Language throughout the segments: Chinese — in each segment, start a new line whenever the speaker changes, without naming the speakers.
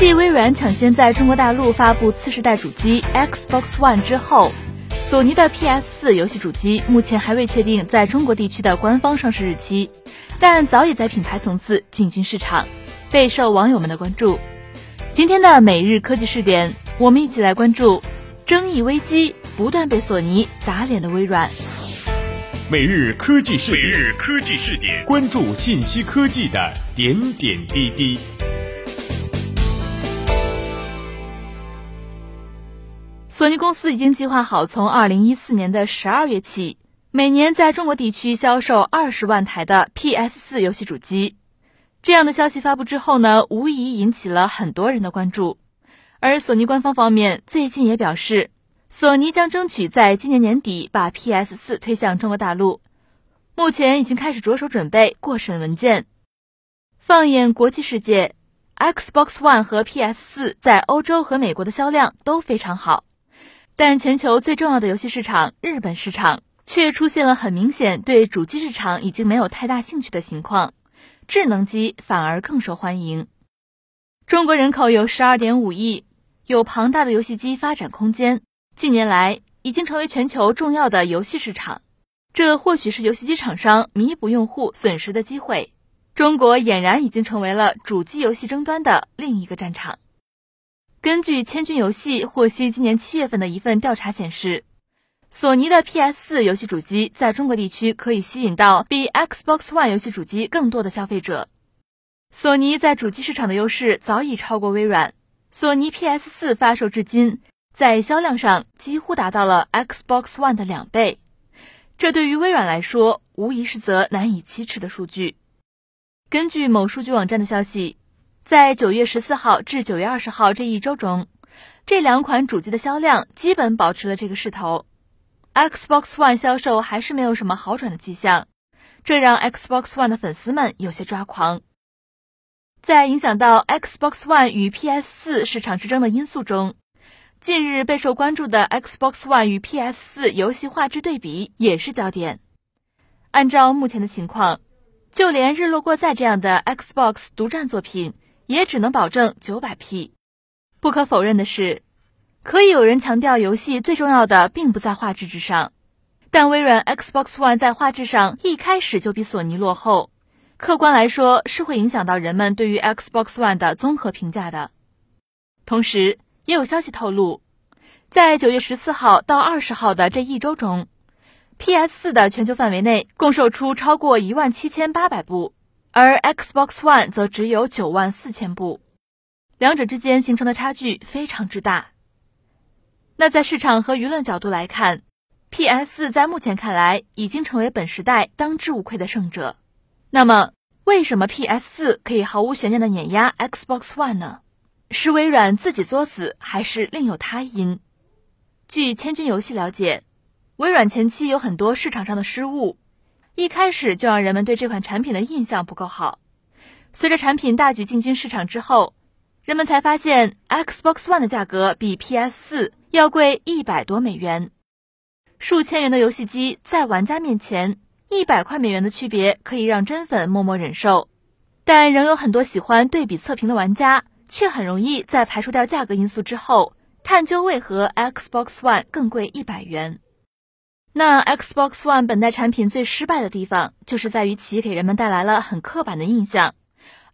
继微软抢先在中国大陆发布次世代主机 Xbox One 之后，索尼的 PS4 游戏主机目前还未确定在中国地区的官方上市日期，但早已在品牌层次进军市场，备受网友们的关注。今天的每日科技试点，我们一起来关注争议危机不断被索尼打脸的微软。
每日科技视
点，每日科技试点，
关注信息科技的点点滴滴。
索尼公司已经计划好，从二零一四年的十二月起，每年在中国地区销售二十万台的 PS 四游戏主机。这样的消息发布之后呢，无疑引起了很多人的关注。而索尼官方方面最近也表示，索尼将争取在今年年底把 PS 四推向中国大陆，目前已经开始着手准备过审文件。放眼国际世界，Xbox One 和 PS 四在欧洲和美国的销量都非常好。但全球最重要的游戏市场日本市场却出现了很明显对主机市场已经没有太大兴趣的情况，智能机反而更受欢迎。中国人口有十二点五亿，有庞大的游戏机发展空间，近年来已经成为全球重要的游戏市场。这或许是游戏机厂商弥补用户损失的机会。中国俨然已经成为了主机游戏争端的另一个战场。根据千军游戏获悉，今年七月份的一份调查显示，索尼的 PS4 游戏主机在中国地区可以吸引到比 Xbox One 游戏主机更多的消费者。索尼在主机市场的优势早已超过微软。索尼 PS4 发售至今，在销量上几乎达到了 Xbox One 的两倍，这对于微软来说，无疑是则难以启齿的数据。根据某数据网站的消息。在九月十四号至九月二十号这一周中，这两款主机的销量基本保持了这个势头。Xbox One 销售还是没有什么好转的迹象，这让 Xbox One 的粉丝们有些抓狂。在影响到 Xbox One 与 PS 四市场之争的因素中，近日备受关注的 Xbox One 与 PS 四游戏画质对比也是焦点。按照目前的情况，就连《日落过载》这样的 Xbox 独占作品。也只能保证九百 P。不可否认的是，可以有人强调游戏最重要的并不在画质之上，但微软 Xbox One 在画质上一开始就比索尼落后，客观来说是会影响到人们对于 Xbox One 的综合评价的。同时，也有消息透露，在九月十四号到二十号的这一周中，PS 四的全球范围内共售出超过一万七千八百部。而 Xbox One 则只有九万四千部，两者之间形成的差距非常之大。那在市场和舆论角度来看，PS 在目前看来已经成为本时代当之无愧的胜者。那么，为什么 PS 四可以毫无悬念的碾压 Xbox One 呢？是微软自己作死，还是另有他因？据千军游戏了解，微软前期有很多市场上的失误。一开始就让人们对这款产品的印象不够好。随着产品大举进军市场之后，人们才发现 Xbox One 的价格比 PS 四要贵一百多美元。数千元的游戏机在玩家面前，一百块美元的区别可以让真粉默默忍受，但仍有很多喜欢对比测评的玩家，却很容易在排除掉价格因素之后，探究为何 Xbox One 更贵一百元。那 Xbox One 本代产品最失败的地方，就是在于其给人们带来了很刻板的印象，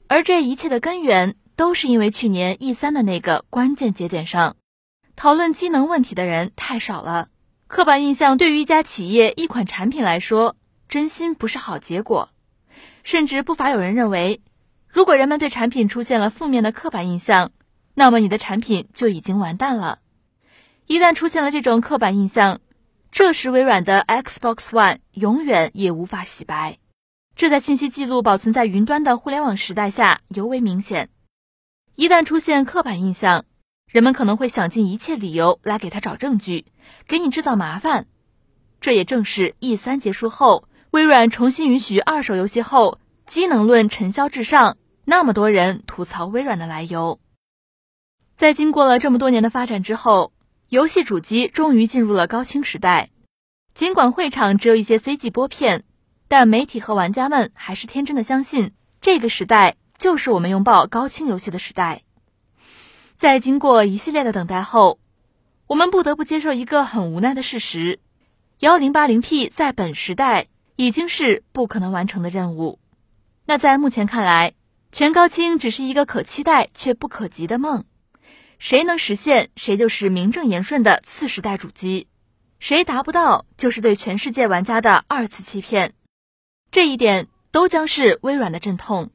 而这一切的根源，都是因为去年 E 三的那个关键节点上，讨论机能问题的人太少了。刻板印象对于一家企业一款产品来说，真心不是好结果。甚至不乏有人认为，如果人们对产品出现了负面的刻板印象，那么你的产品就已经完蛋了。一旦出现了这种刻板印象，这时，微软的 Xbox One 永远也无法洗白。这在信息记录保存在云端的互联网时代下尤为明显。一旦出现刻板印象，人们可能会想尽一切理由来给他找证据，给你制造麻烦。这也正是 E 三结束后，微软重新允许二手游戏后，机能论尘嚣至上，那么多人吐槽微软的来由。在经过了这么多年的发展之后。游戏主机终于进入了高清时代，尽管会场只有一些 CG 播片，但媒体和玩家们还是天真的相信这个时代就是我们拥抱高清游戏的时代。在经过一系列的等待后，我们不得不接受一个很无奈的事实：幺零八零 P 在本时代已经是不可能完成的任务。那在目前看来，全高清只是一个可期待却不可及的梦。谁能实现，谁就是名正言顺的次时代主机；谁达不到，就是对全世界玩家的二次欺骗。这一点都将是微软的阵痛。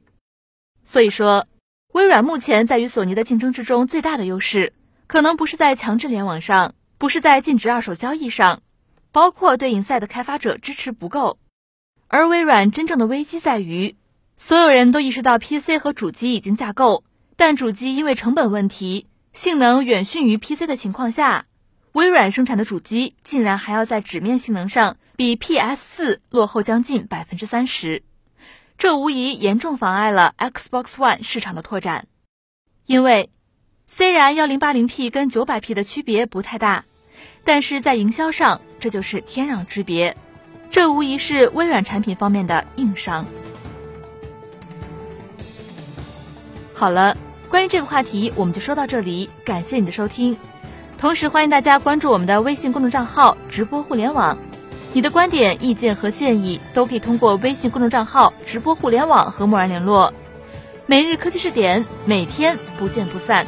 所以说，微软目前在与索尼的竞争之中最大的优势。可能不是在强制联网上，不是在禁止二手交易上，包括对 Inside 开发者支持不够。而微软真正的危机在于，所有人都意识到 PC 和主机已经架构，但主机因为成本问题、性能远逊于 PC 的情况下，微软生产的主机竟然还要在纸面性能上比 PS4 落后将近百分之三十，这无疑严重妨碍了 Xbox One 市场的拓展，因为。虽然幺零八零 P 跟九百 P 的区别不太大，但是在营销上这就是天壤之别，这无疑是微软产品方面的硬伤。好了，关于这个话题我们就说到这里，感谢你的收听，同时欢迎大家关注我们的微信公众账号“直播互联网”，你的观点、意见和建议都可以通过微信公众账号“直播互联网”和默然联络。每日科技视点，每天不见不散。